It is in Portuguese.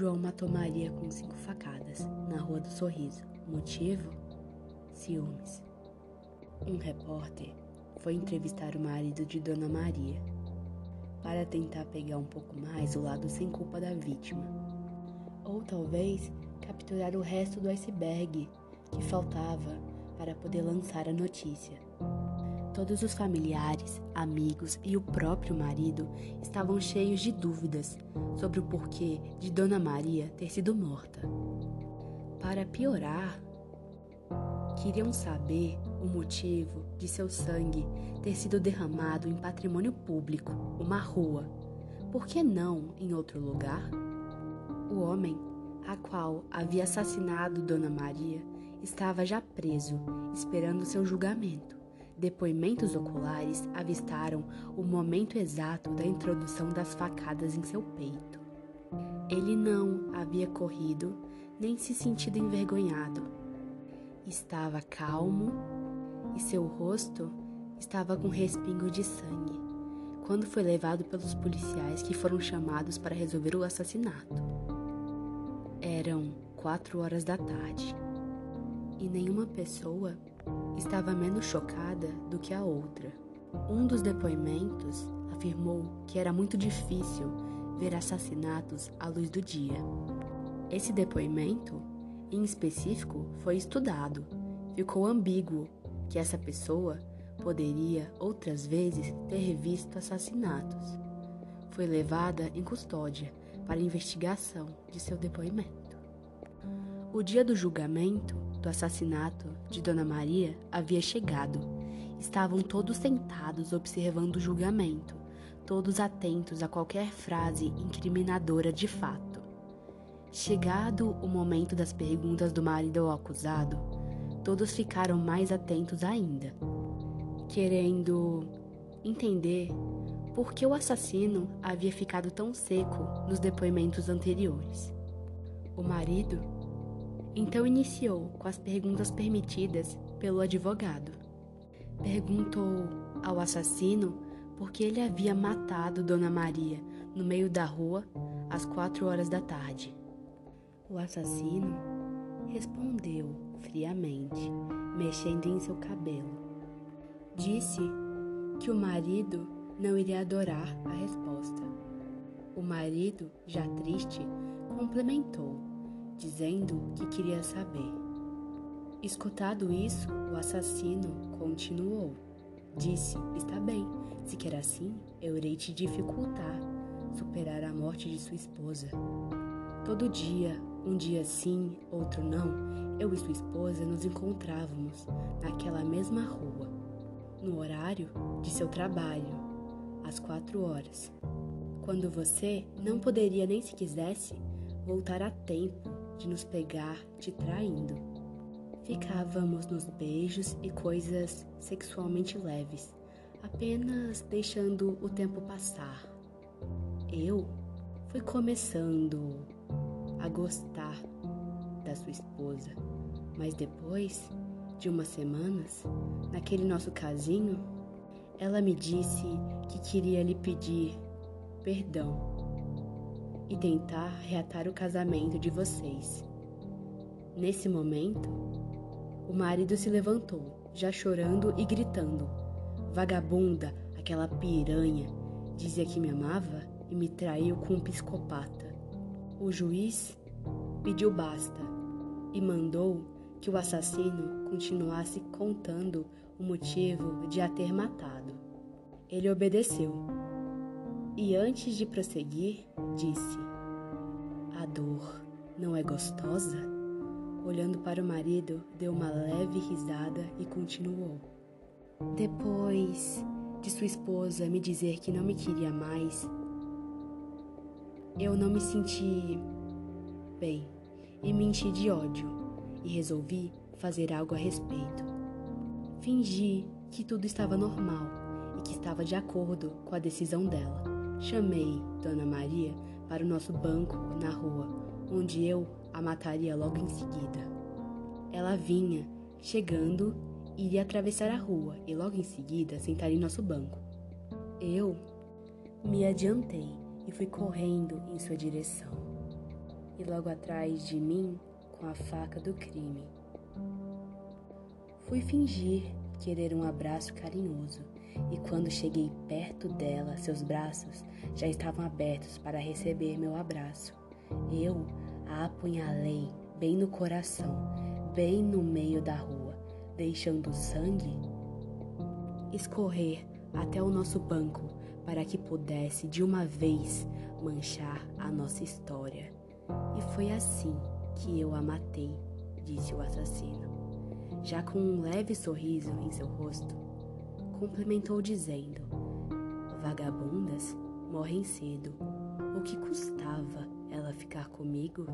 João matou Maria com cinco facadas na Rua do Sorriso. Motivo? Ciúmes. Um repórter foi entrevistar o marido de Dona Maria para tentar pegar um pouco mais o lado sem culpa da vítima. Ou talvez capturar o resto do iceberg que faltava para poder lançar a notícia. Todos os familiares, amigos e o próprio marido estavam cheios de dúvidas sobre o porquê de Dona Maria ter sido morta. Para piorar, queriam saber o motivo de seu sangue ter sido derramado em patrimônio público, uma rua. Por que não em outro lugar? O homem, a qual havia assassinado Dona Maria, estava já preso, esperando seu julgamento. Depoimentos oculares avistaram o momento exato da introdução das facadas em seu peito. Ele não havia corrido nem se sentido envergonhado. Estava calmo e seu rosto estava com respingo de sangue quando foi levado pelos policiais que foram chamados para resolver o assassinato. Eram quatro horas da tarde e nenhuma pessoa estava menos chocada do que a outra. Um dos depoimentos afirmou que era muito difícil ver assassinatos à luz do dia. Esse depoimento, em específico, foi estudado. Ficou ambíguo que essa pessoa poderia outras vezes ter visto assassinatos. Foi levada em custódia para investigação de seu depoimento. O dia do julgamento do assassinato de Dona Maria havia chegado. Estavam todos sentados observando o julgamento, todos atentos a qualquer frase incriminadora de fato. Chegado o momento das perguntas do marido ao acusado, todos ficaram mais atentos ainda, querendo entender por que o assassino havia ficado tão seco nos depoimentos anteriores. O marido então iniciou com as perguntas permitidas pelo advogado. Perguntou ao assassino por que ele havia matado Dona Maria no meio da rua às quatro horas da tarde. O assassino respondeu friamente, mexendo em seu cabelo. Disse que o marido não iria adorar a resposta. O marido, já triste, complementou dizendo que queria saber. Escutado isso, o assassino continuou. Disse: Está bem, se quer assim, eu irei te dificultar superar a morte de sua esposa. Todo dia, um dia sim, outro não, eu e sua esposa nos encontrávamos naquela mesma rua, no horário de seu trabalho, às quatro horas. Quando você não poderia nem se quisesse voltar a tempo de nos pegar te traindo. Ficávamos nos beijos e coisas sexualmente leves, apenas deixando o tempo passar. Eu fui começando a gostar da sua esposa, mas depois de umas semanas, naquele nosso casinho, ela me disse que queria lhe pedir perdão e tentar reatar o casamento de vocês. Nesse momento, o marido se levantou, já chorando e gritando: Vagabunda, aquela piranha, dizia que me amava e me traiu com um psicopata. O juiz pediu basta e mandou que o assassino continuasse contando o motivo de a ter matado. Ele obedeceu e antes de prosseguir, disse: A dor não é gostosa? Olhando para o marido, deu uma leve risada e continuou. Depois de sua esposa me dizer que não me queria mais, eu não me senti bem e me enchi de ódio e resolvi fazer algo a respeito. Fingi que tudo estava normal e que estava de acordo com a decisão dela. Chamei Dona Maria para o nosso banco na rua, onde eu a mataria logo em seguida. Ela vinha, chegando, iria atravessar a rua e logo em seguida sentar em nosso banco. Eu me adiantei e fui correndo em sua direção. e logo atrás de mim com a faca do crime. Fui fingir querer um abraço carinhoso, e quando cheguei perto dela, seus braços já estavam abertos para receber meu abraço. Eu a apunhalei bem no coração, bem no meio da rua, deixando sangue escorrer até o nosso banco para que pudesse de uma vez manchar a nossa história. E foi assim que eu a matei, disse o assassino. Já com um leve sorriso em seu rosto, complementou dizendo: Vagabundas morrem cedo. O que custava ela ficar comigo?